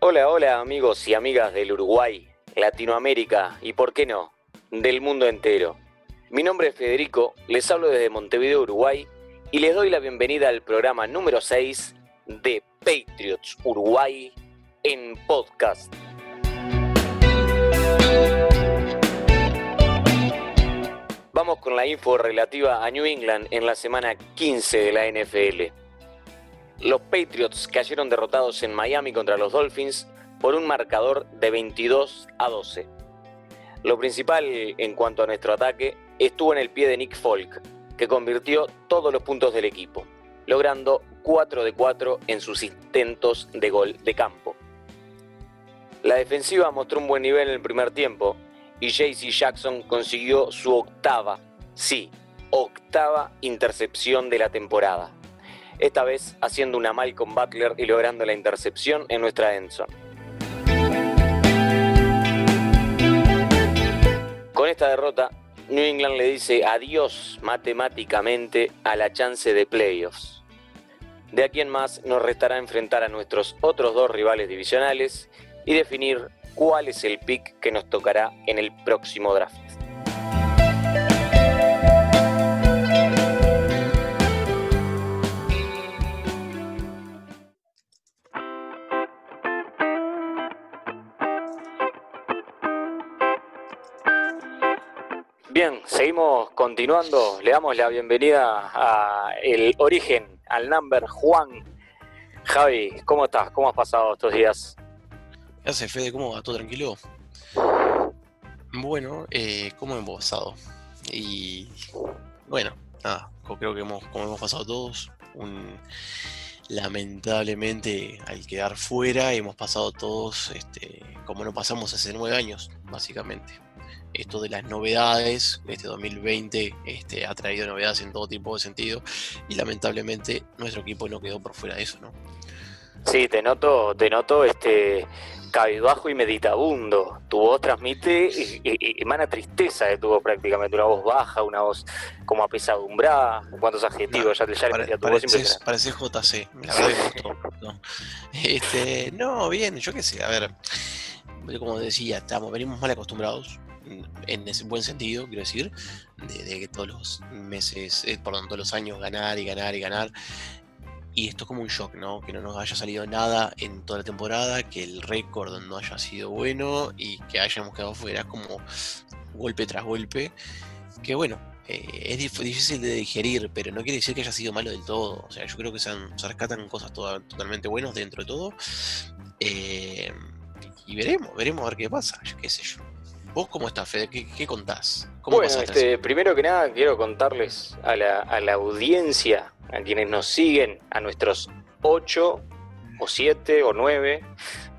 Hola, hola amigos y amigas del Uruguay, Latinoamérica y, por qué no, del mundo entero. Mi nombre es Federico, les hablo desde Montevideo, Uruguay, y les doy la bienvenida al programa número 6 de Patriots Uruguay en podcast. Con la info relativa a New England en la semana 15 de la NFL. Los Patriots cayeron derrotados en Miami contra los Dolphins por un marcador de 22 a 12. Lo principal en cuanto a nuestro ataque estuvo en el pie de Nick Folk, que convirtió todos los puntos del equipo, logrando 4 de 4 en sus intentos de gol de campo. La defensiva mostró un buen nivel en el primer tiempo y JC Jackson consiguió su octava, sí, octava intercepción de la temporada. Esta vez haciendo una Malcolm Butler y logrando la intercepción en nuestra Enson. Con esta derrota, New England le dice adiós matemáticamente a la chance de playoffs. De aquí en más nos restará enfrentar a nuestros otros dos rivales divisionales y definir cuál es el pick que nos tocará en el próximo draft. Bien, seguimos continuando. Le damos la bienvenida a el origen, al number Juan. Javi, ¿cómo estás? ¿Cómo has pasado estos días? ¿Qué hace, Fede? ¿Cómo va? ¿Todo tranquilo? Bueno, eh, ¿cómo hemos pasado? Y bueno, nada, creo que hemos, como hemos pasado todos, un, lamentablemente al quedar fuera hemos pasado todos este, como no pasamos hace nueve años, básicamente. Esto de las novedades, este 2020 este, ha traído novedades en todo tipo de sentido y lamentablemente nuestro equipo no quedó por fuera de eso, ¿no? Sí, te noto, te noto este cabizbajo y meditabundo. Tu voz transmite y, emana tristeza de tu voz prácticamente, una voz baja, una voz como apesadumbrada. ¿Cuántos adjetivos? ya, ya pare, tu voz parece JC, la verdad gustó. No. Este, no, bien, yo qué sé, a ver, como decía, estamos, venimos mal acostumbrados, en ese buen sentido, quiero decir, de, que todos los meses, eh, por todos los años ganar y ganar y ganar. Y esto es como un shock, ¿no? Que no nos haya salido nada en toda la temporada, que el récord no haya sido bueno y que hayamos quedado fuera como golpe tras golpe. Que bueno, eh, es difícil de digerir, pero no quiere decir que haya sido malo del todo. O sea, yo creo que se, rescatan cosas totalmente buenas dentro de todo. Eh, y veremos, veremos a ver qué pasa, qué sé yo. ¿Vos cómo estás, Fede? ¿Qué, contás? bueno, este, primero que nada quiero contarles a la, a la audiencia a quienes nos siguen, a nuestros ocho o siete o nueve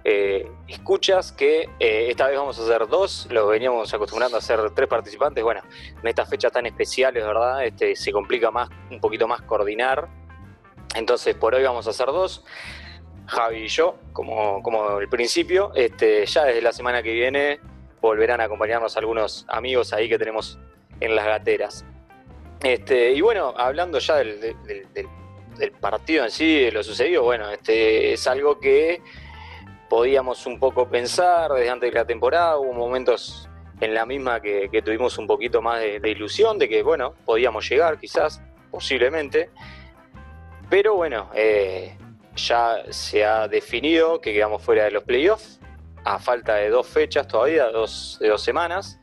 eh, escuchas, que eh, esta vez vamos a hacer dos, lo veníamos acostumbrando a hacer tres participantes, bueno, en estas fechas tan especiales, ¿verdad? Este, se complica más, un poquito más coordinar, entonces por hoy vamos a hacer dos. Javi y yo, como, como el principio, este, ya desde la semana que viene volverán a acompañarnos algunos amigos ahí que tenemos en las gateras. Este, y bueno, hablando ya del, partido en sí, de lo sucedido, bueno, este, es algo que podíamos un poco pensar desde antes de la temporada, hubo momentos en la misma que, tuvimos un poquito más de, ilusión de que, bueno, podíamos llegar quizás, posiblemente, pero bueno, eh, ya se ha definido que quedamos fuera de los playoffs, a falta de dos fechas todavía, dos, de dos semanas.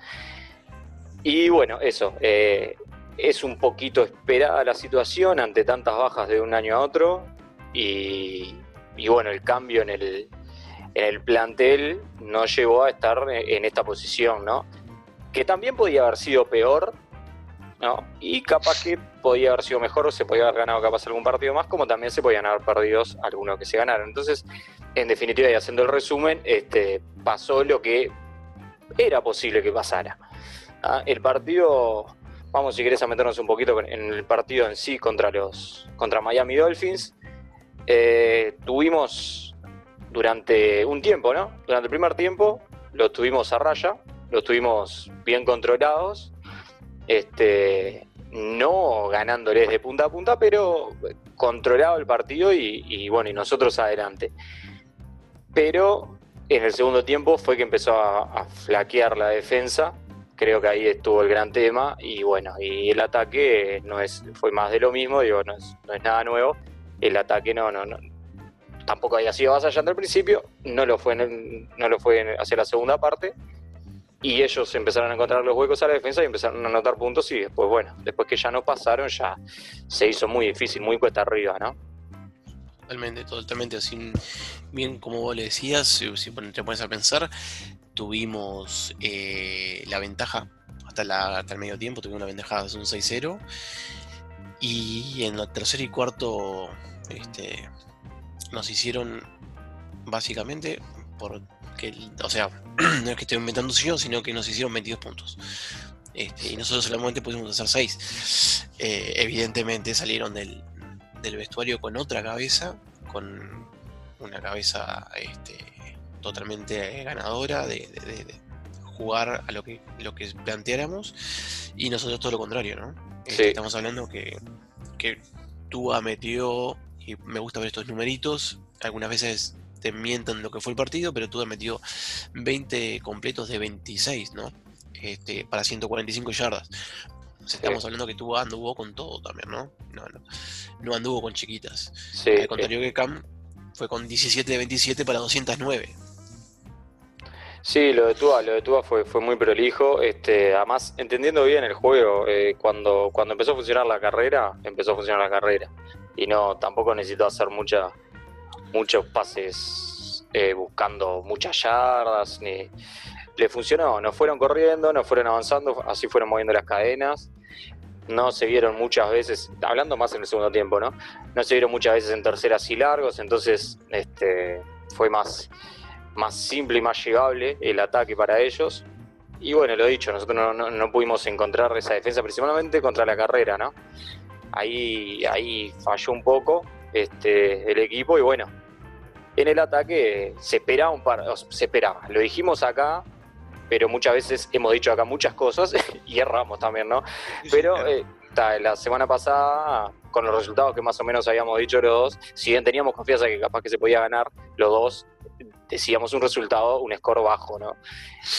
Y bueno, eso, eh, es un poquito esperada la situación ante tantas bajas de un año a otro y, bueno, el cambio en el, en el plantel no llevó a estar en esta posición, ¿no? Que también podía haber sido peor, ¿no? Y capaz que podía haber sido mejor o se podía haber ganado capaz algún partido más, como también se podían haber perdido algunos que se ganaron. Entonces, en definitiva, y haciendo el resumen, este, pasó lo que era posible que pasara. ¿ah? El partido Vamos, si querés, a meternos un poquito en el partido en sí contra los contra Miami Dolphins. Eh, tuvimos durante un tiempo, ¿no? Durante el primer tiempo lo tuvimos a raya, lo tuvimos bien controlados. Este, no ganándoles de punta a punta, pero controlado el partido y, bueno, y nosotros adelante. Pero en el segundo tiempo fue que empezó a, flaquear la defensa. Creo que ahí estuvo el gran tema. Y bueno, y el ataque no es, fue más de lo mismo, digo, no es, nada nuevo. El ataque no, no, no, tampoco había sido avasallando al principio, no lo fue, no lo fue hacia la segunda parte y ellos empezaron a encontrar los huecos a la defensa y empezaron a anotar puntos y después, bueno, después que ya no pasaron, ya se hizo muy difícil, muy cuesta arriba, ¿no? Totalmente, totalmente, así bien como vos le decías, si, te pones a pensar, tuvimos eh, la ventaja hasta, la, hasta el medio tiempo, tuvimos una ventaja de un 6-0 y en el tercer y cuarto este, nos hicieron básicamente por que, o sea, no es que esté inventando un sino que nos hicieron 22 puntos. Este, y nosotros solamente pudimos hacer 6. Eh, evidentemente salieron del, vestuario con otra cabeza, con una cabeza este, totalmente ganadora de, jugar a lo que, lo que planteáramos, y nosotros todo lo contrario, ¿no? Este, estamos hablando que, que Tua metió, y me gusta ver estos numeritos, algunas veces te mientan lo que fue el partido, pero tú has metido 20 completos de 26, ¿no? Este, para 145 yardas. estamos hablando que tú anduvo con todo también, ¿no? No, no, no anduvo con chiquitas. Al contrario que Cam fue con 17 de 27 para 209. Sí, lo de Tua, lo de Tua fue, fue muy prolijo. Este, además, entendiendo bien el juego, eh, cuando, cuando empezó a funcionar la carrera, empezó a funcionar la carrera. Y no, tampoco necesitó hacer mucha, muchos pases eh, buscando muchas yardas, ni le funcionó, no fueron corriendo, no fueron avanzando, así fueron moviendo las cadenas. No se vieron muchas veces, hablando más en el segundo tiempo, ¿no? No se vieron muchas veces en terceras y largos, entonces este, fue más, más simple y más llegable el ataque para ellos. Y bueno, lo dicho, nosotros no, no, pudimos encontrar esa defensa principalmente contra la carrera, ¿no? Ahí, ahí falló un poco este, el equipo y bueno, en el ataque se esperaba un par, se esperaba, lo dijimos acá, pero muchas veces hemos dicho acá muchas cosas y erramos también, ¿no? pero eh, la semana pasada, con los resultados que más o menos habíamos dicho los dos, si bien teníamos confianza que capaz que se podía ganar, los dos decíamos un resultado, un score bajo, ¿no?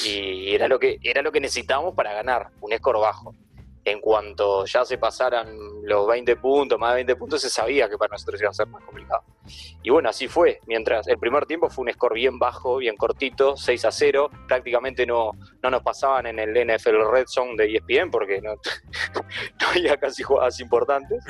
Y era lo que, era lo que necesitábamos para ganar, un score bajo en cuanto ya se pasaran los 20 puntos, más de 20 puntos, se sabía que para nosotros iba a ser más complicado. Y bueno, así fue. Mientras el primer tiempo fue un score bien bajo, bien cortito, 6 a 0. Prácticamente no, no nos pasaban en el NFL Red Zone de ESPN porque no, había casi jugadas importantes.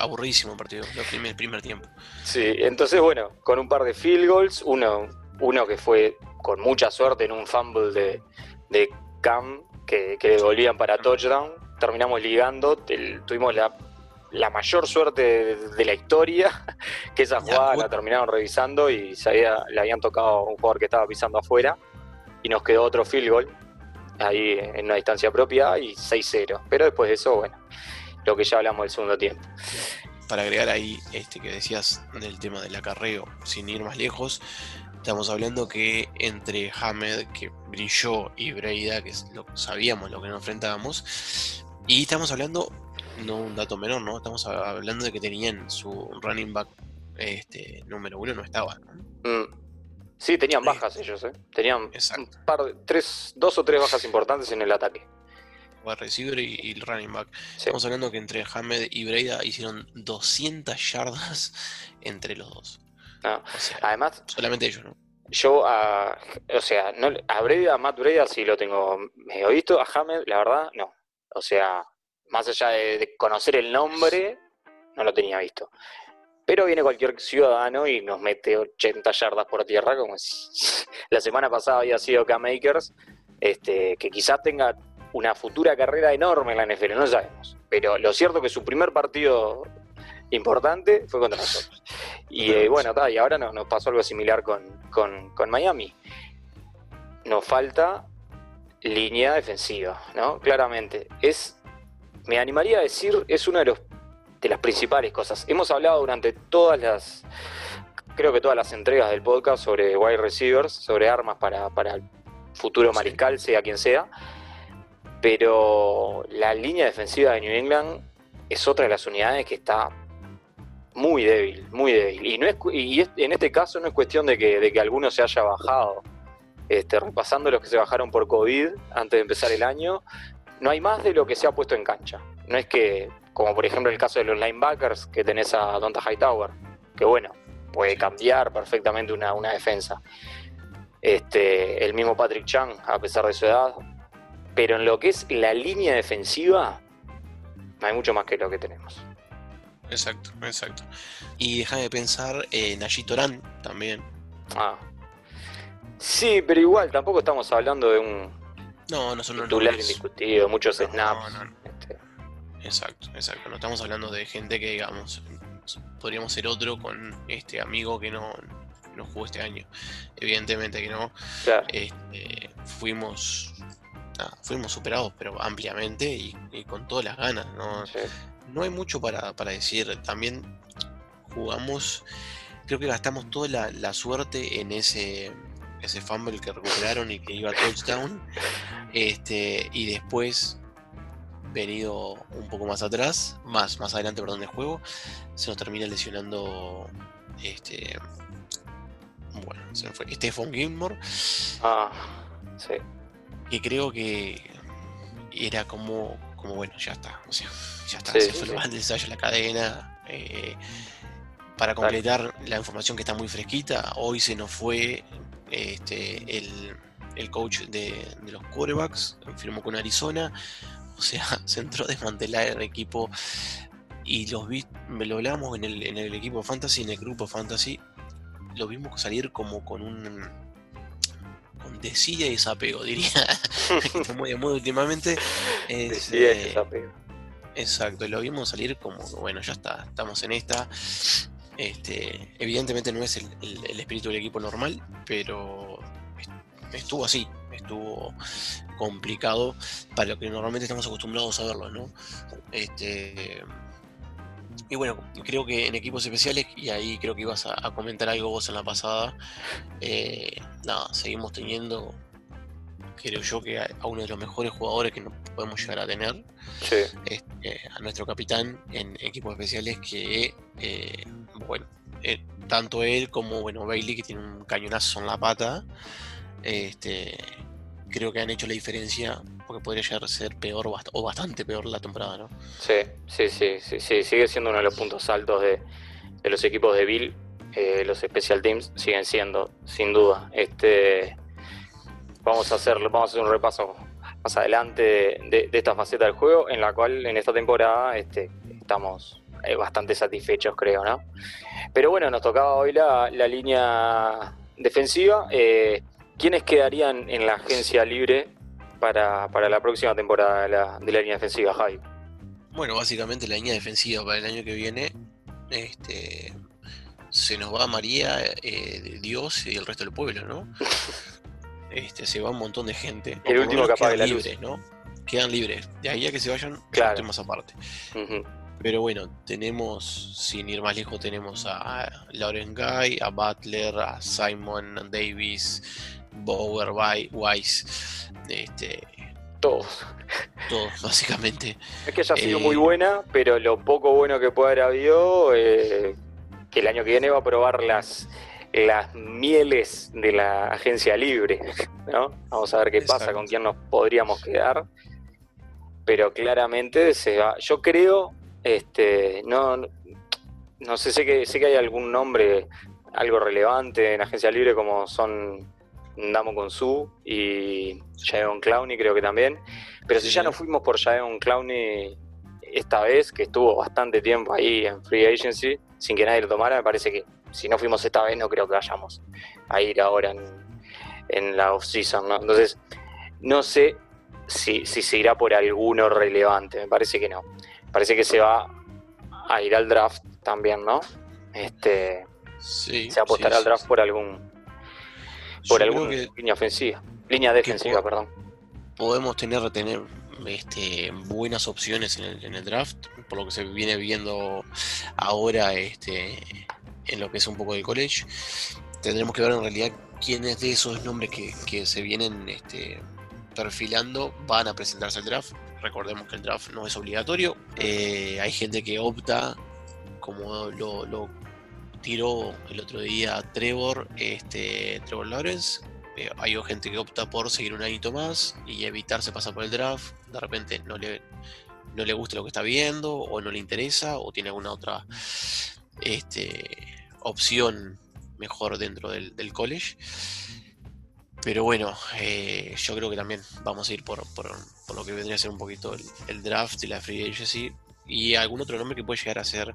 Aburrísimo el partido, el primer tiempo. Sí, entonces bueno, con un par de field goals, uno, uno que fue con mucha suerte en un fumble de, de Cam que, que volvían para touchdown terminamos ligando, tuvimos la, mayor suerte de, la historia, que esa jugada la terminaron revisando y se le habían tocado a un jugador que estaba pisando afuera y nos quedó otro field goal ahí en una distancia propia y 6-0. Pero después de eso, bueno, lo que ya hablamos del segundo tiempo. Para agregar ahí este que decías del tema del acarreo, sin ir más lejos, Estamos hablando que entre Hamed, que brilló, y Breida, que lo, sabíamos lo que nos enfrentábamos, y estamos hablando, no un dato menor, ¿no? Estamos hablando de que tenían su running back este, número uno, no estaba. Mm. Sí, tenían bajas ellos, ¿eh? Tenían un par tres, dos o tres bajas importantes en el ataque. Wide receiver y, el running back. Estamos hablando que entre Hamed y Breida hicieron 200 yardas entre los dos. Además, solamente ellos, ¿no? Yo, a, o sea, no, a Breida, a Matt Breida sí lo tengo medio visto, a Hamed, la verdad, no. O sea, más allá de, conocer el nombre, no lo tenía visto. Pero viene cualquier ciudadano y nos mete 80 yardas por tierra, como si la semana pasada había sido K-Makers, este, que quizás tenga una futura carrera enorme en la NFL, no sabemos. Pero lo cierto es que su primer partido importante fue contra nosotros. Y eh, bueno, y ahora nos pasó algo similar con, con Miami. Nos falta línea defensiva, ¿no? Claramente. Es, me animaría a decir, es una de, los, de las principales cosas. Hemos hablado durante todas las, creo que todas las entregas del podcast sobre wide receivers, sobre armas para, para el futuro mariscal, sea quien sea. Pero la línea defensiva de New England es otra de las unidades que está muy débil, muy débil. Y, no es, y en este caso no es cuestión de que, de que alguno se haya bajado. Este, repasando los que se bajaron por COVID antes de empezar el año, no hay más de lo que se ha puesto en cancha. No es que, como por ejemplo el caso de los linebackers, que tenés a Donta Hightower, que bueno, puede cambiar perfectamente una, una defensa. Este, el mismo Patrick Chang, a pesar de su edad. Pero en lo que es la línea defensiva, no hay mucho más que lo que tenemos. Exacto, exacto. Y déjame pensar en Torán también. Ah. Sí, pero igual tampoco estamos hablando de un no, no son titular indiscutido, muchos snaps. Este. Exacto, exacto. No estamos hablando de gente que, digamos, podríamos ser otro con este amigo que no, no jugó este año. Evidentemente que no. Este, fuimos fuimos superados, pero ampliamente y, con todas las ganas. ¿no? no hay mucho para, decir. También jugamos, creo que gastamos toda la, la, suerte en ese, ese fumble que recuperaron y que iba a touchdown. Este, y después, venido un poco más atrás, más, más adelante, perdón, de juego, se nos termina lesionando este. Bueno, se fue. Stephen Gilmore. Ah, sí. Que creo que era como, como bueno, ya está. O sea, ya está, se fue el ensayo la cadena. Eh, para completar la información que está muy fresquita, hoy se nos fue este, el, coach de, los quarterbacks, firmó con Arizona, o sea, se entró a desmantelar el equipo y los vi, lo hablamos en el, en el equipo fantasy, en el grupo fantasy, lo vimos salir como con un con desidia y desapego, diría, que está muy de moda últimamente. Es, y eh, desapego. Exacto, lo vimos salir como, bueno, ya está, estamos en esta. Este, evidentemente no es el, espíritu del equipo normal, pero estuvo así, estuvo complicado para lo que normalmente estamos acostumbrados a verlo, ¿no? Este, y bueno, creo que en equipos especiales, y ahí creo que ibas a, comentar algo vos en la pasada, eh, nada, seguimos teniendo creo yo que a, uno de los mejores jugadores que nos podemos llegar a tener, este, a nuestro capitán en equipos especiales que, eh, bueno, eh, tanto él como bueno Bailey, que tiene un cañonazo en la pata, este, creo que han hecho la diferencia porque podría llegar a ser peor o bastante peor la temporada, ¿no? Sí, sí, sí, sí, sigue siendo uno de los puntos altos de, los equipos de Bill. Eh, los special teams siguen siendo, sin duda. Este, vamos a hacer, vamos a hacer un repaso más adelante de, esta faceta del juego, en la cual en esta temporada este, estamos eh, bastante satisfechos, creo, ¿no? Pero bueno, nos tocaba hoy la, línea defensiva. Eh, ¿Quiénes quedarían en la agencia libre para, la próxima temporada de la, línea defensiva, Javi? Bueno, básicamente la línea defensiva para el año que viene este, se nos va María, eh, Dios y el resto del pueblo, ¿no? este, se va un montón de gente. El último que apague la libres, ¿no? Quedan libres. De ahí a que se vayan, claro. más aparte. Pero bueno, tenemos, sin ir más lejos, tenemos a Lauren Guy, a Butler, a Simon Davis, Bower, Weiss, este, todos. Todos, básicamente. Es que ella ha sido muy eh, buena, pero lo poco bueno que puede haber habido, eh, que el año que viene va a probar las las mieles de la agencia libre, ¿no? Vamos a ver qué pasa, con quién nos podríamos quedar. Pero claramente se va. Yo creo, este, no, no sé, sé que, sé que hay algún nombre, algo relevante en agencia libre como son Damo Su y Jaeon Clowney, creo que también. Pero si ya no fuimos por Jaeon Clowney esta vez, que estuvo bastante tiempo ahí en Free Agency, sin que nadie lo tomara, me parece que si no fuimos esta vez, no creo que vayamos a ir ahora en, la off-season, ¿no? Entonces, no sé si, si se irá por alguno relevante, me parece que no. Parece que se va a ir al draft también, ¿no? Este, sí, se apostará al draft por algún por alguna línea ofensiva, línea defensiva, perdón. Podemos tener, tener este, buenas opciones en el, en el, draft, por lo que se viene viendo ahora este, en lo que es un poco del college. Tendremos que ver en realidad quiénes de esos nombres que, se vienen este, perfilando van a presentarse al draft. Recordemos que el draft no es obligatorio. Eh, hay gente que opta, como lo, tiró el otro día Trevor, este, Trevor Lawrence. Eh, hay gente que opta por seguir un añito más y evitarse pasar por el draft. De repente no le, no le gusta lo que está viendo, o no le interesa, o tiene alguna otra este, opción mejor dentro del, college. Pero bueno, eh, yo creo que también vamos a ir por, lo que vendría a ser un poquito el, draft y la free agency y algún otro nombre que puede llegar a ser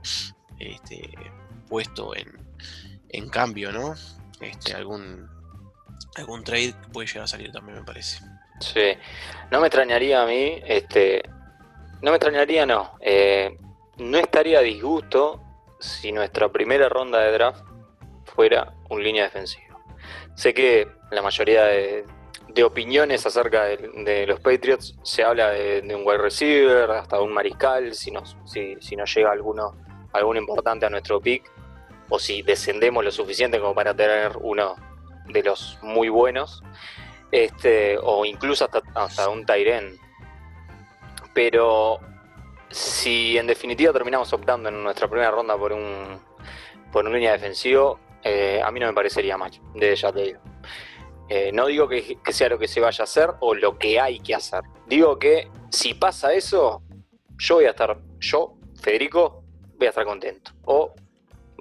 este, puesto en, cambio, ¿no? Este, algún, algún trade puede llegar a salir también, me parece. Sí, no me extrañaría a mí, este, no me extrañaría, no. Eh, no estaría a disgusto si nuestra primera ronda de draft fuera un línea defensiva. Sé que la mayoría de, opiniones acerca de, los Patriots se habla de, un wide receiver, hasta un mariscal, si nos, si, si llega alguno, alguno importante a nuestro pick, o si descendemos lo suficiente como para tener uno de los muy buenos, este, o incluso hasta, hasta un Tyren. Pero si en definitiva terminamos optando en nuestra primera ronda por un por un línea defensivo, eh, a mí no me parecería mal, de ya te digo. Eh, no digo que, sea lo que se vaya a hacer o lo que hay que hacer. Digo que si pasa eso, yo voy a estar, yo, Federico, voy a estar contento. O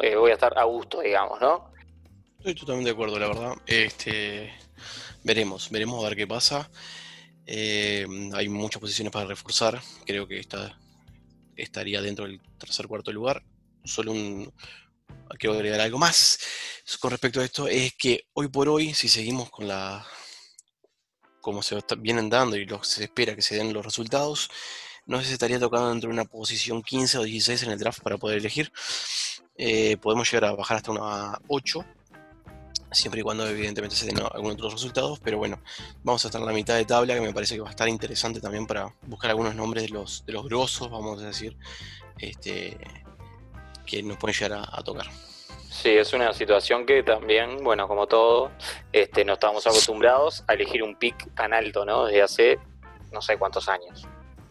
eh, voy a estar a gusto, digamos, ¿no? Estoy totalmente de acuerdo, la verdad. Este, veremos, veremos a ver qué pasa. hay muchas posiciones para reforzar. Creo que esta estaría dentro del tercer cuarto lugar. Solo un, quiero agregar algo más con respecto a esto, es que hoy por hoy, si seguimos con la como se vienen dando y lo, se espera que se den los resultados, no sé si estaría tocando dentro de una posición 15 o 16 en el draft para poder elegir. Eh, podemos llegar a bajar hasta una 8, siempre y cuando evidentemente se den algunos otros resultados, pero bueno, vamos a estar en la mitad de tabla que me parece que va a estar interesante también para buscar algunos nombres de los, de los grosos, vamos a decir, este, que nos pueden llegar a, tocar. Sí, es una situación que también, bueno, como todo, este, no estamos acostumbrados a elegir un pick tan alto, ¿no? Desde hace no sé cuántos años.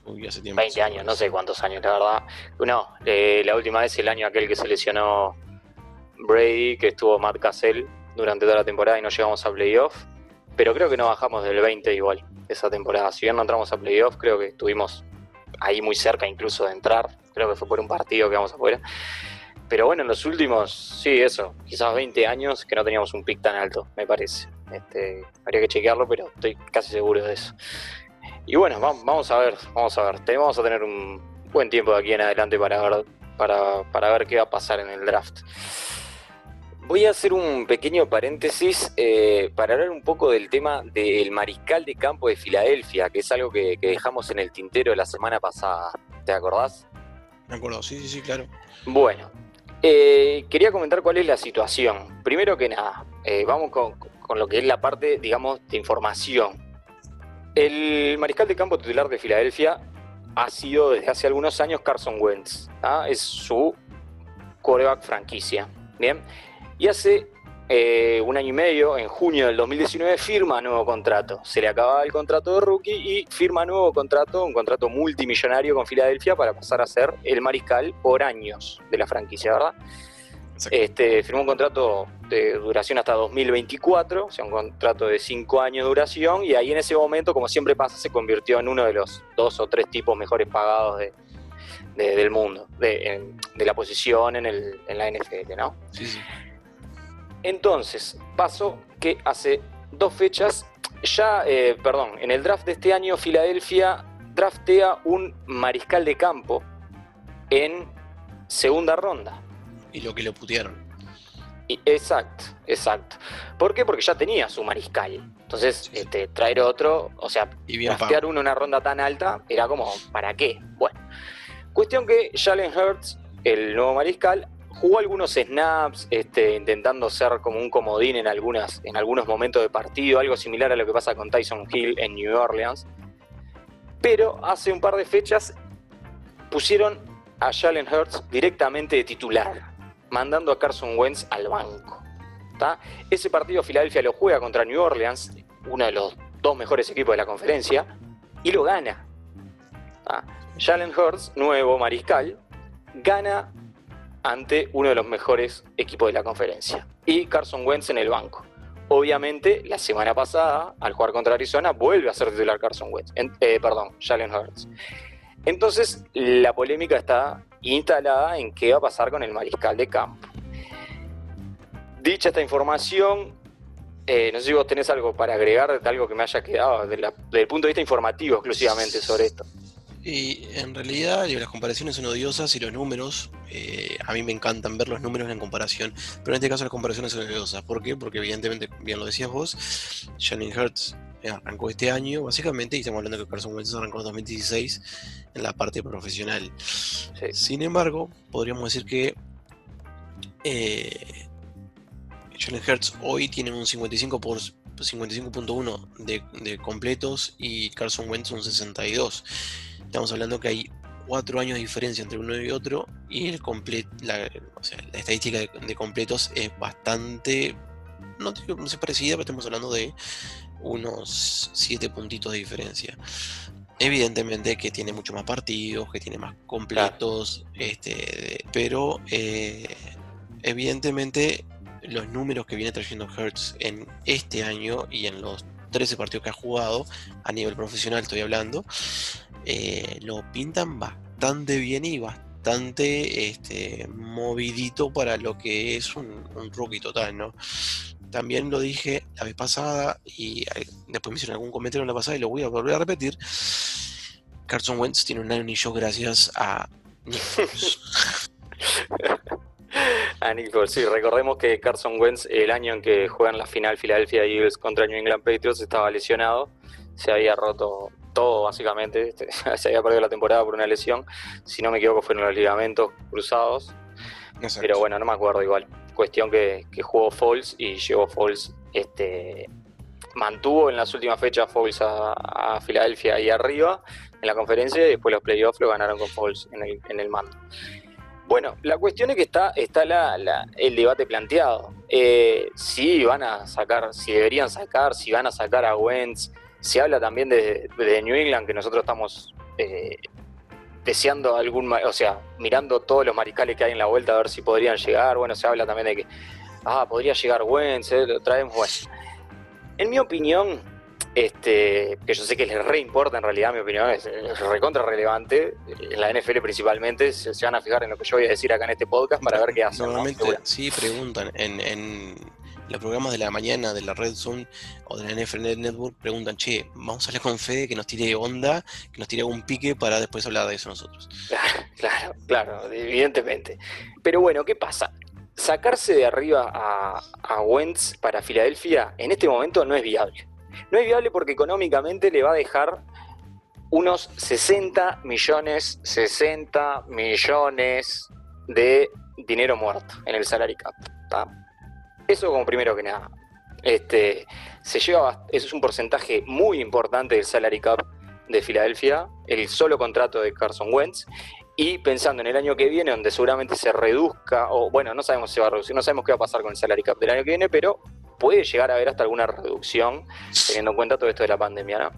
Uy, hace tiempo. 20 años, no sé cuántos años, la verdad. No, eh, la última vez el año aquel que se lesionó Brady, que estuvo Matt Cassell durante toda la temporada y no llegamos a playoff. Pero creo que no bajamos del 20 igual esa temporada. Si bien no entramos a playoff, creo que estuvimos ahí muy cerca incluso de entrar creo que fue por un partido que vamos afuera. Pero bueno, en los últimos, sí, eso, quizás 20 años que no teníamos un pick tan alto, me parece. Este, habría que chequearlo, pero estoy casi seguro de eso. Y bueno, vamos a ver, vamos a ver. Vamos a tener un buen tiempo de aquí en adelante para ver, para, para ver qué va a pasar en el draft. Voy a hacer un pequeño paréntesis eh, para hablar un poco del tema del mariscal de campo de Filadelfia, que es algo que, que dejamos en el tintero la semana pasada. ¿Te acordás? Me acuerdo, sí, sí, sí, claro. Bueno, eh, quería comentar cuál es la situación. Primero que nada, eh, vamos con, lo que es la parte, digamos, de información. El mariscal de campo titular de Filadelfia ha sido desde hace algunos años Carson Wentz. ¿ah? Es su coreback franquicia. Bien. Y hace eh, un año y medio, en junio del 2019, firma nuevo contrato. Se le acababa el contrato de rookie y firma nuevo contrato, un contrato multimillonario con Filadelfia para pasar a ser el mariscal por años de la franquicia, ¿verdad? Este, firmó un contrato de duración hasta 2024, o sea, un contrato de cinco años de duración, y ahí en ese momento, como siempre pasa, se convirtió en uno de los dos o tres tipos mejores pagados del mundo, de, la posición en, el, en la NFL, ¿no? Sí, sí. Entonces, pasó que hace dos fechas, ya, eh, perdón, en el draft de este año, Filadelfia draftea un mariscal de campo en segunda ronda. Y lo que le putearon. exacto, exacto. ¿Por qué? Porque ya tenía su mariscal. Entonces, este, traer otro, o sea, draftear uno en una ronda tan alta, era como, ¿para qué? Bueno, cuestión que Jalen Hurts, el nuevo mariscal, jugó algunos snaps, este, intentando ser como un comodín en, algunas, en algunos momentos de partido, algo similar a lo que pasa con Tyson Hill en New Orleans. Pero hace un par de fechas pusieron a Jalen Hurts directamente de titular, mandando a Carson Wentz al banco. Ese partido Filadelfia lo juega contra New Orleans, uno de los dos mejores equipos de la conferencia, y lo gana. ¿Ah? Jalen Hurts, nuevo mariscal, gana ante uno de los mejores equipos de la conferencia. Y Carson Wentz en el banco. Obviamente, la semana pasada, al jugar contra Arizona, vuelve a ser titular Carson Wentz. Eh, perdón, Jalen Hurts. Entonces, la polémica está instalada en qué va a pasar con el mariscal de campo. Dicha esta información, eh, no sé si vos tenés algo para agregar, algo que me haya quedado desde, el punto de vista informativo exclusivamente sobre esto. Y en realidad las comparaciones son odiosas y los números, eh, a mí me encantan ver los números en comparación, pero en este caso las comparaciones son odiosas. ¿Por qué? Porque evidentemente, bien lo decías vos, Shannon Hertz eh, arrancó este año, básicamente, y estamos hablando que Carson Wentz arrancó en 2016 en la parte profesional. Sin embargo, podríamos decir que eh, Jalen Hertz hoy tiene un 55 por 55.1 de, de, completos y Carson Wentz un 62. Estamos hablando que hay cuatro años de diferencia entre uno y otro y el la, estadística de, completos es bastante, no, no sé parecida, pero estamos hablando de unos siete puntitos de diferencia. Evidentemente que tiene mucho más partidos, que tiene más completos, este, pero eh, evidentemente los números que viene trayendo Hertz en este año y en los 13 partidos que ha jugado, a nivel profesional estoy hablando, eh, lo pintan bastante bien y bastante este, movidito para lo que es un, rookie total, ¿no? También lo dije la vez pasada y después me hicieron algún comentario en la pasada y lo voy a volver a repetir. Carson Wentz tiene un anillo gracias a Nick a Nick sí, recordemos que Carson Wentz el año en que juegan la final Philadelphia Eagles contra New England Patriots estaba lesionado, se había roto todo básicamente, este, se había perdido la temporada por una lesión, si no me equivoco fueron los ligamentos cruzados, pero bueno, no me acuerdo igual, cuestión que, jugó Foles y llegó Foles, este, mantuvo en las últimas fechas Foles a, Filadelfia ahí arriba en la conferencia y después los playoffs lo ganaron con Foles en el, en el mando. Bueno, la cuestión es que está, está el debate planteado. Eh, si van a sacar, si deberían sacar, si van a sacar a Wentz, se habla también de, New England, que nosotros estamos eh, deseando algún, o sea, mirando todos los mariscales que hay en la vuelta a ver si podrían llegar. Bueno, se habla también de que, ah, podría llegar Wentz, eh, traemos, bueno. En mi opinión, este, que yo sé que les re importa en realidad, mi opinión es, recontra relevante, en la NFL principalmente, se, van a fijar en lo que yo voy a decir acá en este podcast para ver qué hacen. Normalmente sí preguntan en los programas de la mañana de la Red Zone o de la NFL Network preguntan, che, vamos a hablar con Fede que nos tire onda, que nos tire un pique para después hablar de eso nosotros. Claro, claro, evidentemente. Pero bueno, ¿qué pasa? Sacarse de arriba a, a Wentz para Filadelfia en este momento no es viable. No es viable porque económicamente le va a dejar unos 60 millones, 60 millones de dinero muerto en el salary cap. Eso como primero que nada. Este, se eso es un porcentaje muy importante del salary cap de Filadelfia, el solo contrato de Carson Wentz, y pensando en el año que viene, donde seguramente se reduzca, o bueno, no sabemos si va a reducir, no sabemos qué va a pasar con el salary cap del año que viene, pero puede llegar a haber hasta alguna reducción, teniendo en cuenta todo esto de la pandemia, ¿no?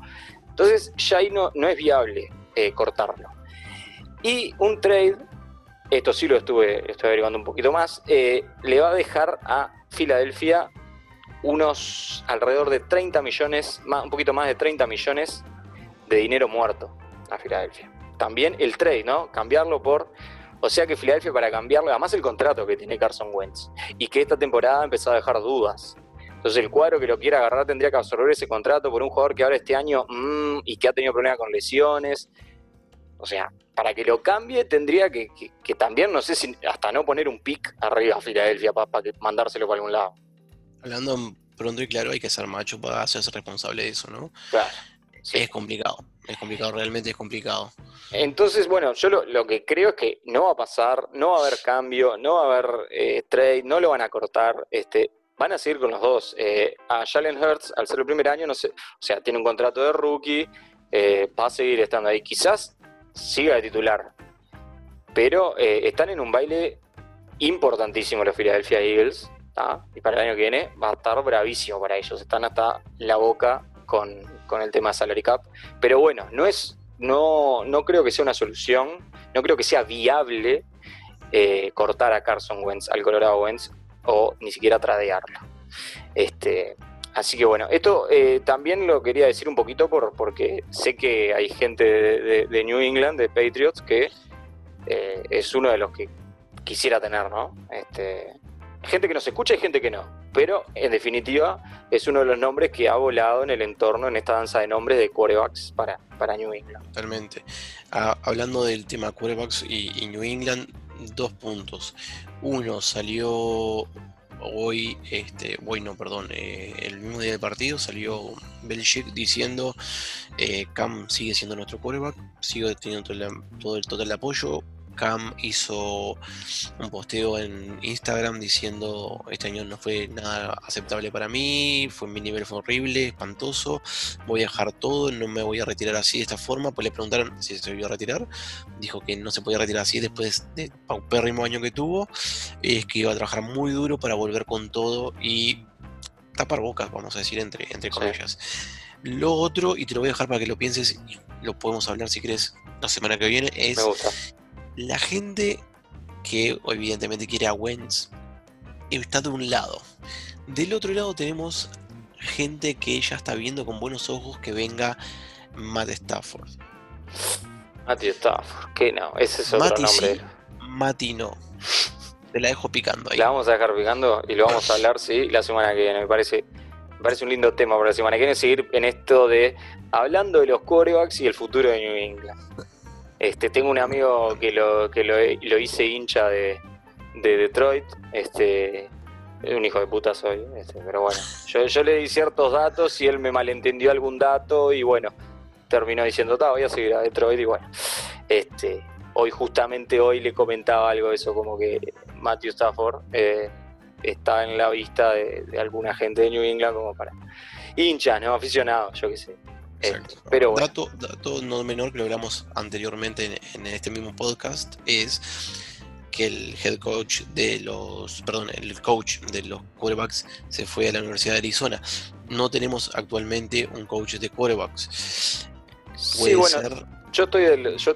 Entonces ya ahí no, no es viable eh, cortarlo. Y un trade, esto sí lo estuve, estoy averiguando un poquito más, eh, le va a dejar a Filadelfia unos alrededor de 30 millones, más, un poquito más de 30 millones de dinero muerto a Filadelfia. También el trade, ¿no? Cambiarlo por. O sea que Filadelfia para cambiarlo, además el contrato que tiene Carson Wentz, y que esta temporada empezó a dejar dudas. Entonces el cuadro que lo quiera agarrar tendría que absorber ese contrato por un jugador que ahora este año mm, y que ha tenido problemas con lesiones. O sea, para que lo cambie tendría que, también, no sé si hasta no poner un pick arriba a Filadelfia para, mandárselo para algún lado. Hablando pronto y claro, hay que ser macho para hacerse responsable de eso, ¿no? Claro. Es complicado, es complicado, realmente es complicado. Entonces, bueno, yo lo, que creo es que no va a pasar, no va a haber cambio, no va a haber eh, trade, no lo van a cortar. Este, van a seguir con los dos. Eh, a Jalen Hurts, al ser el primer año, no sé, o sea, tiene un contrato de rookie, eh, va a seguir estando ahí. Quizás siga de titular. Pero eh, están en un baile importantísimo los Philadelphia Eagles. Y para el año que viene va a estar bravísimo para ellos. Están hasta la boca con, con el tema salary cap. Pero bueno, no es, no, no creo que sea una solución, no creo que sea viable cortar a Carson Wentz, al Colorado Wentz, o ni siquiera tradearlo. Este, así que bueno, esto eh, también lo quería decir un poquito por, porque sé que hay gente de, New England, de Patriots, que eh, es uno de los que quisiera tener, ¿no? Este, gente que nos escucha y gente que no. Pero en definitiva es uno de los nombres que ha volado en el entorno, en esta danza de nombres de quarterbacks para, para New England. Totalmente. Ah, hablando del tema quarterbacks y, New England, dos puntos. Uno salió hoy, este, hoy no, perdón, eh, el mismo día del partido salió Belichick diciendo eh, Cam sigue siendo nuestro quarterback, sigue teniendo todo el, todo el total apoyo, Cam hizo un posteo en Instagram diciendo este año no fue nada aceptable para mí, fue mi nivel fue horrible, espantoso, voy a dejar todo, no me voy a retirar así de esta forma, pues le preguntaron si se iba a retirar, dijo que no se podía retirar así después del paupérrimo año que tuvo, es que iba a trabajar muy duro para volver con todo y tapar bocas, vamos a decir, entre, entre comillas. Lo otro, y te lo voy a dejar para que lo pienses, y lo podemos hablar si quieres la semana que viene, es la gente que evidentemente quiere a Wentz está de un lado. Del otro lado tenemos gente que ya está viendo con buenos ojos que venga Matt Stafford. Matt Stafford, que no, ese es otro nombre. Sí, no. Te la dejo picando ahí. La vamos a dejar picando y lo vamos a hablar, sí, la semana que viene. Me parece, me parece un lindo tema para la semana que viene seguir en esto de hablando de los quarterbacks y el futuro de New England. Este, tengo un amigo que lo, que lo, hice hincha de, Detroit. Este, es un hijo de puta soy, este, pero bueno. Yo, yo le di ciertos datos y él me malentendió algún dato y bueno, terminó diciendo, voy a seguir a Detroit y bueno. Este, hoy, justamente hoy le comentaba algo de eso, como que Matthew Stafford eh, está en la vista de, de, alguna gente de New England como para hinchas, ¿no? Aficionados, yo qué sé. Pero dato, dato, no menor que lo hablamos anteriormente en, este mismo podcast es que el head coach de los, perdón, el coach de los quarterbacks se fue a la Universidad de Arizona. No tenemos actualmente un coach de quarterbacks. sí, bueno, yo estoy del, yo,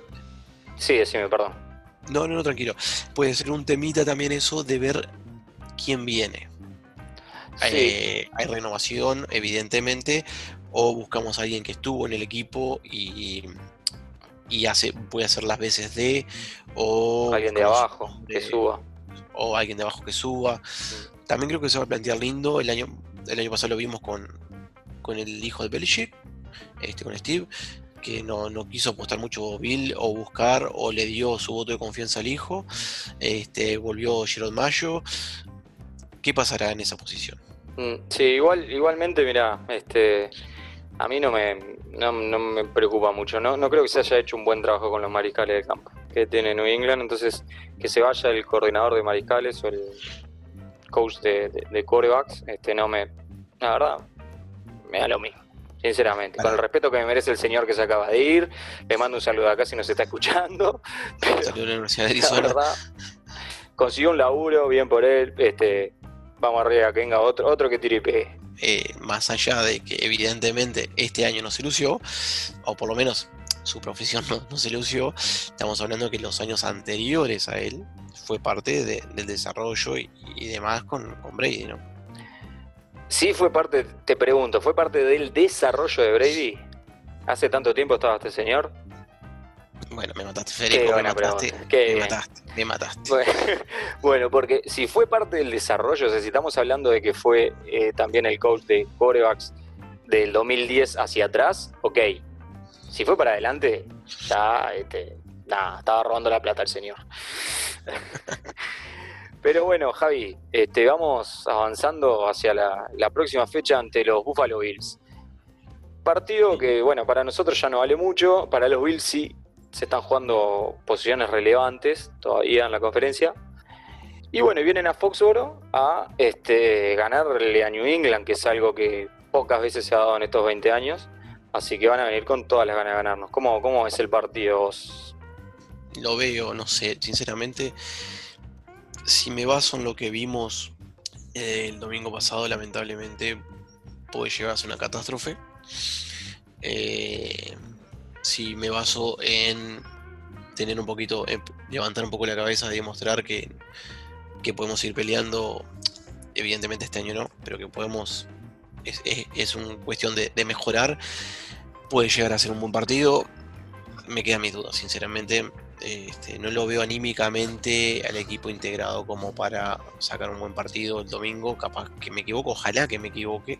sí, decime, perdón. No, no, no, tranquilo. Puede ser un temita también eso de ver quién viene. Eh, hay renovación, evidentemente, o buscamos a alguien que estuvo en el equipo y, y hace, puede hacer las veces de, o alguien de abajo que suba. O alguien de abajo que suba. Mm. También creo que se va a plantear lindo. El año, el año pasado lo vimos con, con el hijo de Belichick, este, con Steve, que no, quiso apostar mucho Bill o buscar o le dio su voto de confianza al hijo. Este, volvió Gerard Mayo. ¿Qué pasará en esa posición? Mm, sí, igual, igualmente, mira, este, a mí no me, no, me preocupa mucho. No, no creo que se haya hecho un buen trabajo con los mariscales de campo que tiene New England. Entonces, que se vaya el coordinador de mariscales o el coach de, de, corebacks, este, no me. La verdad, me da lo mismo. Sinceramente, con el respeto que me merece el señor que se acaba de ir, le mando un saludo acá si nos está escuchando. De la Universidad de Arizona. consiguió un laburo, bien por él. Este, vamos arriba, que venga otro, otro que tiripe. Eh, más allá de que evidentemente este año no se lució, o por lo menos su profesión no, se lució, estamos hablando que los años anteriores a él fue parte del desarrollo y, demás con, con, Brady, ¿no? Sí, fue parte, te pregunto, ¿fue parte del desarrollo de Brady? ¿Hace tanto tiempo estaba este señor? Bueno, me mataste, Federico, me mataste, me mataste, me mataste. Bueno, porque si fue parte del desarrollo, o sea, si estamos hablando de que fue eh, también el coach de corebacks del 2010 hacia atrás, ok. Si fue para adelante, ya, este, nada, estaba robando la plata el señor. Pero bueno, Javi, este, vamos avanzando hacia la, la próxima fecha ante los Buffalo Bills. Partido que, bueno, para nosotros ya no vale mucho, para los Bills sí se están jugando posiciones relevantes todavía en la conferencia. Y bueno, vienen a Foxboro a este, ganarle a New England, que es algo que pocas veces se ha dado en estos 20 años. Así que van a venir con todas las ganas de ganarnos. ¿Cómo, cómo es el partido? Lo veo, no sé, sinceramente, si me baso en lo que vimos eh, el domingo pasado, lamentablemente puede llegar a una catástrofe. Eh, si me baso en tener un poquito, levantar un poco la cabeza y demostrar que, que podemos ir peleando, evidentemente este año no, pero que podemos, es, es, una cuestión de, mejorar, puede llegar a ser un buen partido, me quedan mis dudas, sinceramente, este, no lo veo anímicamente al equipo integrado como para sacar un buen partido el domingo, capaz que me equivoco, ojalá que me equivoque,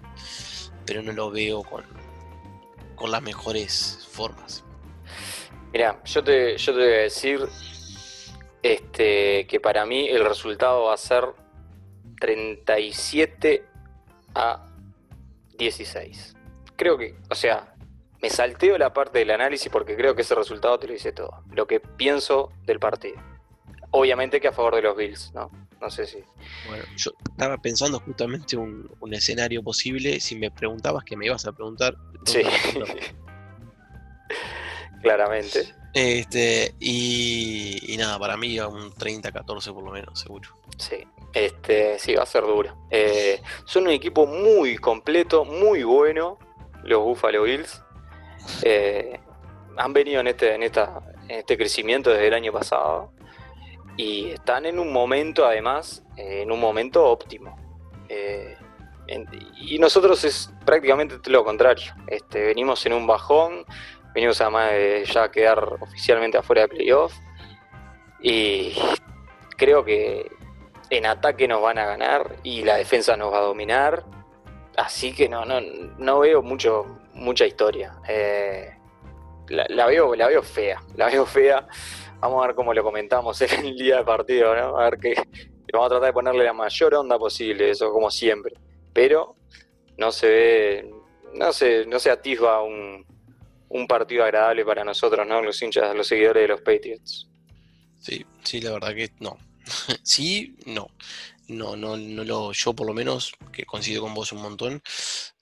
pero no lo veo con, con las mejores formas. Mira, yo te, yo te voy a decir este, que para mí el resultado va a ser 37 a 16. Creo que, o sea, me salteo la parte del análisis porque creo que ese resultado te lo dice todo. Lo que pienso del partido. Obviamente que a favor de los Bills, ¿no? No sé si. Bueno, yo estaba pensando justamente un, un escenario posible. Si me preguntabas que me ibas a preguntar. Sí. Claramente. Este, y, nada, para mí un 30-14 por lo menos, seguro. Sí, este, sí, va a ser duro. Eh, son un equipo muy completo, muy bueno, los Buffalo Bills. Eh, han venido en este, en, esta, en este crecimiento desde el año pasado y están en un momento, además, en un momento óptimo. Eh, y nosotros es prácticamente lo contrario. Este, venimos en un bajón, venimos además de ya quedar oficialmente afuera de playoff y creo que en ataque nos van a ganar y la defensa nos va a dominar. Así que no, no, no veo mucho, mucha historia. Eh, la, veo, la veo fea, la veo fea. Vamos a ver cómo lo comentamos en el día de partido, ¿no? A ver qué. Vamos a tratar de ponerle la mayor onda posible, eso como siempre. Pero no se ve, no se, no se atisba un, un partido agradable para nosotros, ¿no? Los hinchas, los seguidores de los Patriots. Sí, sí, la verdad que no. sí, no no, no, no lo, yo por lo menos, que coincido con vos un montón,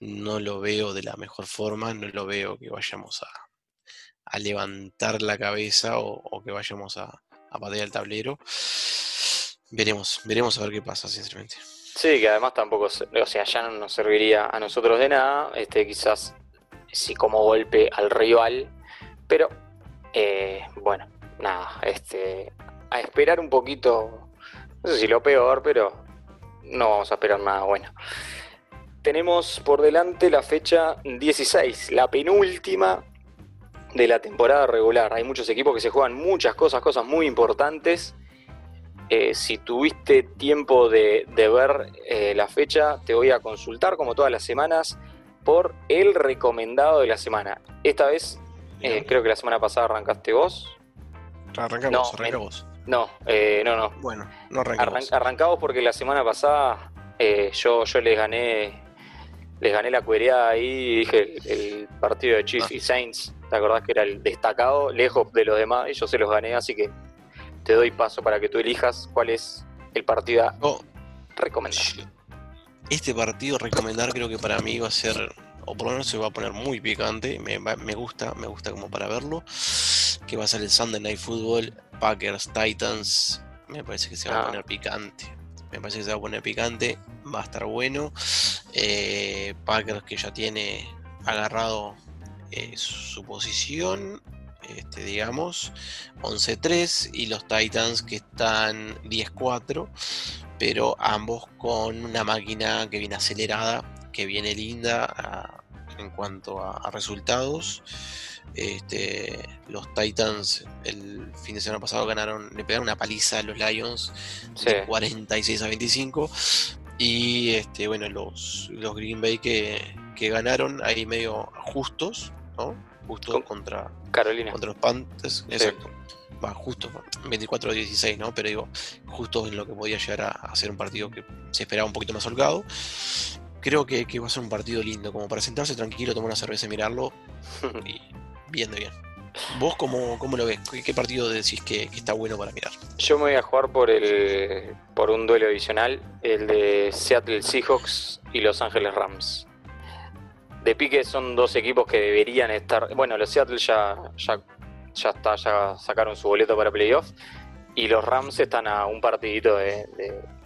no lo veo de la mejor forma, no lo veo que vayamos a, levantar la cabeza o, que vayamos a, a patear el tablero. Veremos, veremos a ver qué pasa, sinceramente. Sí, que además tampoco, o sea, ya no nos serviría a nosotros de nada, este quizás sí como golpe al rival, pero eh, bueno, nada, este, a esperar un poquito no sé si lo peor, pero no vamos a esperar nada bueno. Tenemos por delante la fecha 16, la penúltima de la temporada regular. Hay muchos equipos que se juegan muchas cosas, cosas muy importantes. Eh, si tuviste tiempo de, ver eh, la fecha, te voy a consultar como todas las semanas por el recomendado de la semana. Esta vez, eh, creo que la semana pasada arrancaste vos. Arrancamos, arrancamos. No, eh, no, no. Bueno, no arrancamos. arrancamos porque la semana pasada yo, yo les gané les gané la cuereada ahí y dije el, partido de Chiefs ah. y Saints, ¿te acordás que era el destacado, lejos de los demás? Y yo se los gané, así que te doy paso para que tú elijas cuál es el partido oh, recomendado. Este partido recomendar creo que para mí va a ser, o por lo menos se va a poner muy picante, me, me gusta, me gusta como para verlo, que va a ser el Sunday Night Football Packers, Titans, me parece que se va a ah. poner picante. Me parece que se va a poner picante, va a estar bueno. Eh, Packers que ya tiene agarrado eh, su posición, este, digamos, 11-3, y los Titans que están 10-4, pero ambos con una máquina que viene acelerada, que viene linda en cuanto a resultados. Este, los Titans el fin de semana pasado ganaron, le pegaron una paliza a los Lions de 46 a 25. Y este, bueno, los, los Green Bay que, ganaron ahí medio justos, ¿no? Justo contra Carolina. Contra los Panthers. Exacto. Va, justo, 24 a 16, ¿no? Pero digo, justo en lo que podía llegar a, a ser un partido que se esperaba un poquito más holgado creo que, va a ser un partido lindo, como para sentarse tranquilo, tomar una cerveza y mirarlo. y bien de bien. ¿Vos cómo, cómo lo ves? ¿Qué, partido decís que, está bueno para mirar? Yo me voy a jugar por el por un duelo adicional, el de Seattle Seahawks y Los Ángeles Rams. De pique son dos equipos que deberían estar. Bueno, los Seattle ya, ya, ya está, ya sacaron su boleto para playoff. Y los Rams están a un partidito de,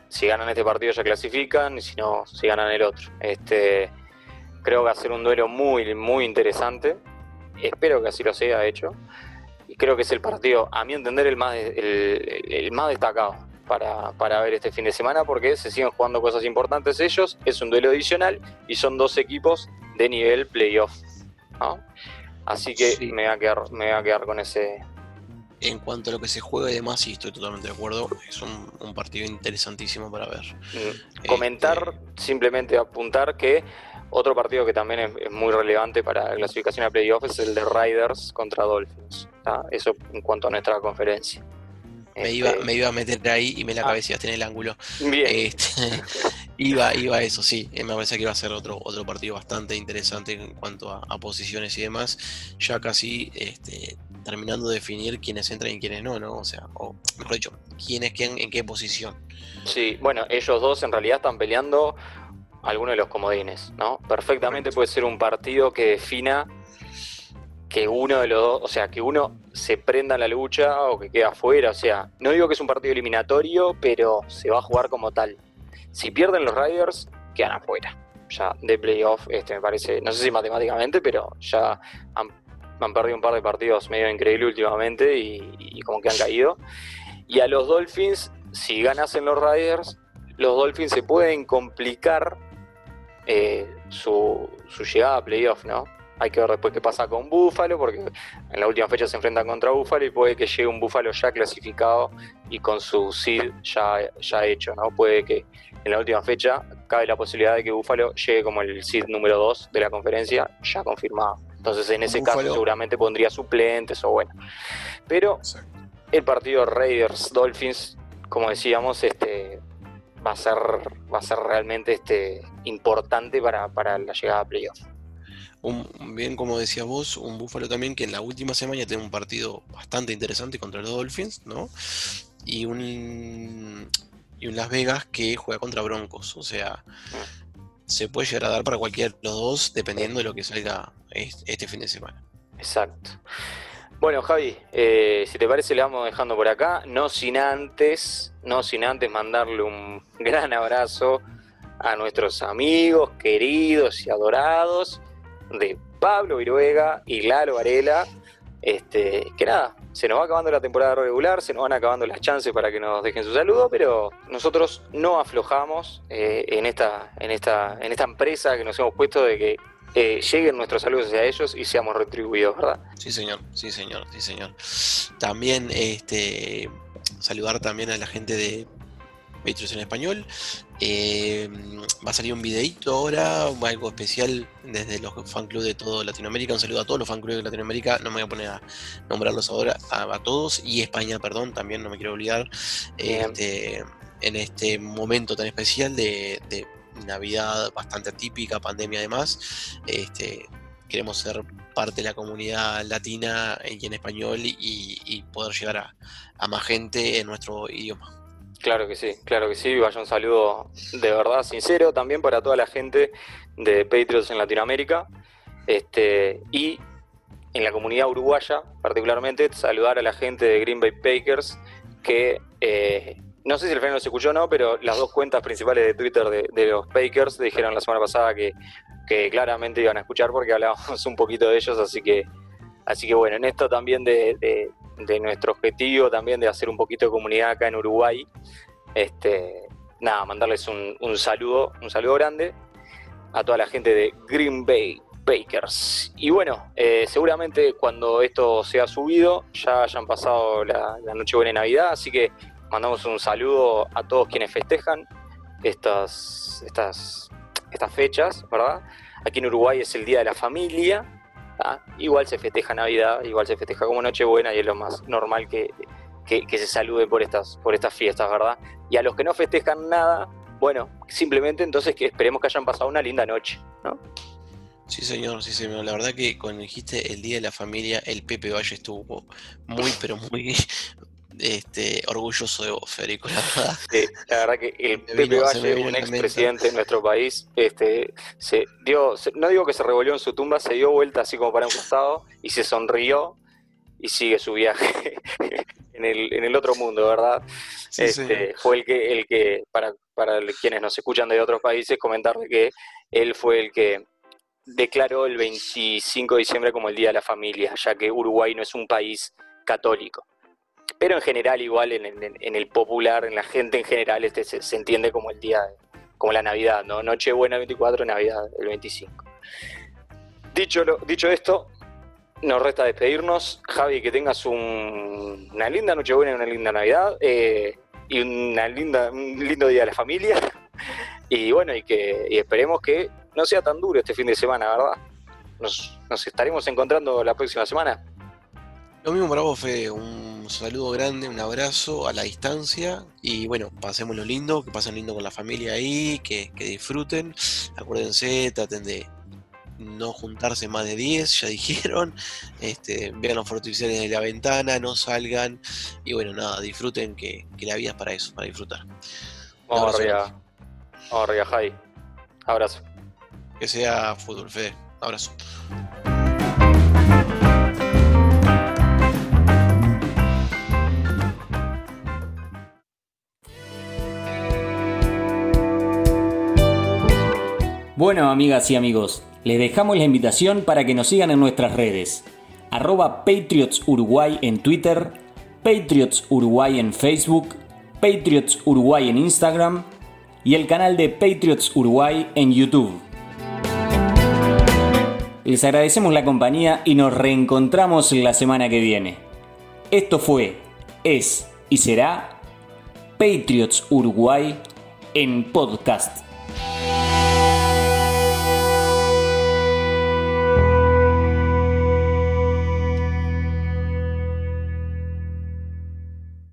si ganan este partido ya clasifican y si no, si ganan el otro. Este creo que va a ser un duelo muy, muy interesante. Espero que así lo sea, hecho. Y creo que es el partido, a mi entender, el más, el, más destacado para, para, ver este fin de semana porque se siguen jugando cosas importantes ellos. Es un duelo adicional y son dos equipos de nivel playoff. Así que me, voy a quedar, me voy a quedar con ese, en cuanto a lo que se juega y demás, sí, estoy totalmente de acuerdo. Es un, partido interesantísimo para ver. Mm, comentar, este, simplemente apuntar que otro partido que también es, muy relevante para la clasificación a playoff es el de Riders contra Dolphins. Eso en cuanto a nuestra conferencia. Me, iba, este, me iba a meter ahí y me la ah. cabeceaste en el ángulo. Bien. Este, iba, iba eso, sí. Me parece que iba a ser otro, otro partido bastante interesante en cuanto a, posiciones y demás. Ya casi este, terminando de definir quiénes entran y quiénes no, ¿no? O sea, o mejor dicho, quién es quién en qué posición. Sí, bueno, ellos dos en realidad están peleando algunos de los comodines, ¿no? Perfectamente puede ser un partido que defina que uno de los dos, o sea, que uno se prenda la lucha o que quede afuera, o sea, no digo que es un partido eliminatorio, pero se va a jugar como tal. Si pierden los Riders, quedan afuera. Ya de playoff, este me parece, no sé si matemáticamente, pero ya han perdido un par de partidos medio increíble últimamente y, como que han caído. Y a los Dolphins, si ganasen los Riders, los Dolphins se pueden complicar eh, su, llegada a playoff, ¿no? Hay que ver después qué pasa con Buffalo, porque en la última fecha se enfrentan contra Buffalo y puede que llegue un Buffalo ya clasificado y con su seed ya, ya hecho, ¿no? Puede que en la última fecha cabe la posibilidad de que Buffalo llegue como el seed número 2 de la conferencia ya confirmado. Entonces, en ese caso, seguramente pondría suplentes o bueno. Pero el partido Raiders Dolphins, como decíamos, este va a ser, va a ser realmente este, importante para, la llegada a playoff. Bien, como decía vos, un Búfalo también que en la última semana tiene un partido bastante interesante contra los Dolphins, ¿no? Y un, y un Las Vegas que juega contra Broncos. O sea, se puede llegar a dar para cualquiera de los dos, dependiendo de lo que salga este fin de semana. Exacto. Bueno, Javi, eh, si te parece, le vamos dejando por acá, no sin antes, no sin antes mandarle un gran abrazo a nuestros amigos, queridos y adorados de Pablo Viruega y Lalo Varela. Este, que nada, se nos va acabando la temporada regular, se nos van acabando las chances para que nos dejen su saludo, pero nosotros no aflojamos eh, en, esta, en, esta, en esta empresa que nos hemos puesto de que eh, lleguen nuestros saludos hacia ellos y seamos retribuidos, ¿verdad? Sí, señor, sí, señor, sí, señor. También este, saludar también a la gente de Patreon en español. Eh, va a salir un videito ahora, algo especial desde los fan club de todo Latinoamérica. Un saludo a todos los fan clubes de Latinoamérica. No me voy a poner a nombrarlos ahora a, todos. Y España, perdón, también no me quiero olvidar. Este, en este momento tan especial de, Navidad bastante atípica, pandemia además. Este, queremos ser parte de la comunidad latina y en español y, poder llegar a, a más gente en nuestro idioma. Claro que sí, claro que sí. Vaya un saludo de verdad sincero también para toda la gente de Patriots en Latinoamérica. Este, y en la comunidad uruguaya, particularmente, saludar a la gente de Green Bay Pakers, que eh, no sé si el freno se escuchó o no, pero las dos cuentas principales de Twitter de, los Pakers dijeron la semana pasada que, claramente iban a escuchar porque hablábamos un poquito de ellos, así que, así que bueno, en esto también de nuestro objetivo también de hacer un poquito de comunidad acá en Uruguay. Este, nada, mandarles un, saludo, un saludo grande a toda la gente de Green Bay Bakers. Y bueno, eh, seguramente cuando esto sea subido ya hayan pasado la, la Nochebuena y Navidad, así que mandamos un saludo a todos quienes festejan estas, estas, estas fechas, ¿verdad? Aquí en Uruguay es el Día de la Familia, Igual se festeja Navidad, igual se festeja como Nochebuena y es lo más normal que, se salude por estas, por estas fiestas, ¿verdad? Y a los que no festejan nada, bueno, simplemente entonces que esperemos que hayan pasado una linda noche, ¿no? Sí, señor, sí, señor. La verdad que cuando dijiste el Día de la Familia, el Pepe Valle estuvo muy, pero muy, este, orgulloso de vos, Federico, la verdad. la verdad que el Pepe Valle, un expresidente de nuestro país, este, se dio, no digo que se revolvió en su tumba, se dio vuelta así como para un costado y se sonrió y sigue su viaje en, el, en el otro mundo, ¿verdad? este, fue el que, el que para, para quienes nos escuchan de otros países, comentarle que él fue el que declaró el 25 de diciembre como el Día de la Familia, ya que Uruguay no es un país católico. Pero en general, igual en, el popular, en la gente en general, este se, entiende como el día, como la Navidad, ¿no? Nochebuena el 24, Navidad el 25. Dicho, lo, dicho esto, nos resta despedirnos. Javi, que tengas una linda Nochebuena y una linda Navidad. Eh, y una linda, un lindo día de la familia. Y bueno, y que esperemos que no sea tan duro este fin de semana, ¿verdad? Nos, estaremos encontrando la próxima semana. Lo mismo para vos, Fede. Un saludo grande, un abrazo a la distancia. Y bueno, pasemos lo lindo, que pasen lindo con la familia ahí, que, que disfruten. Acuérdense, traten de no juntarse más de 10, ya dijeron. Este, vean los artificiales de la ventana, no salgan. Y bueno, nada, disfruten que, la vida es para eso, para disfrutar. Vamos arriba. Vamos arriba, Javi. Abrazo. Que sea fútbol, Fede. Abrazo. Bueno, amigas y amigos, les dejamos la invitación para que nos sigan en nuestras redes. Arroba Patriots Uruguay en Twitter, Patriots Uruguay en Facebook, Patriots Uruguay en Instagram y el canal de Patriots Uruguay en YouTube. Les agradecemos la compañía y nos reencontramos la semana que viene. Esto fue, es y será Patriots Uruguay en podcast.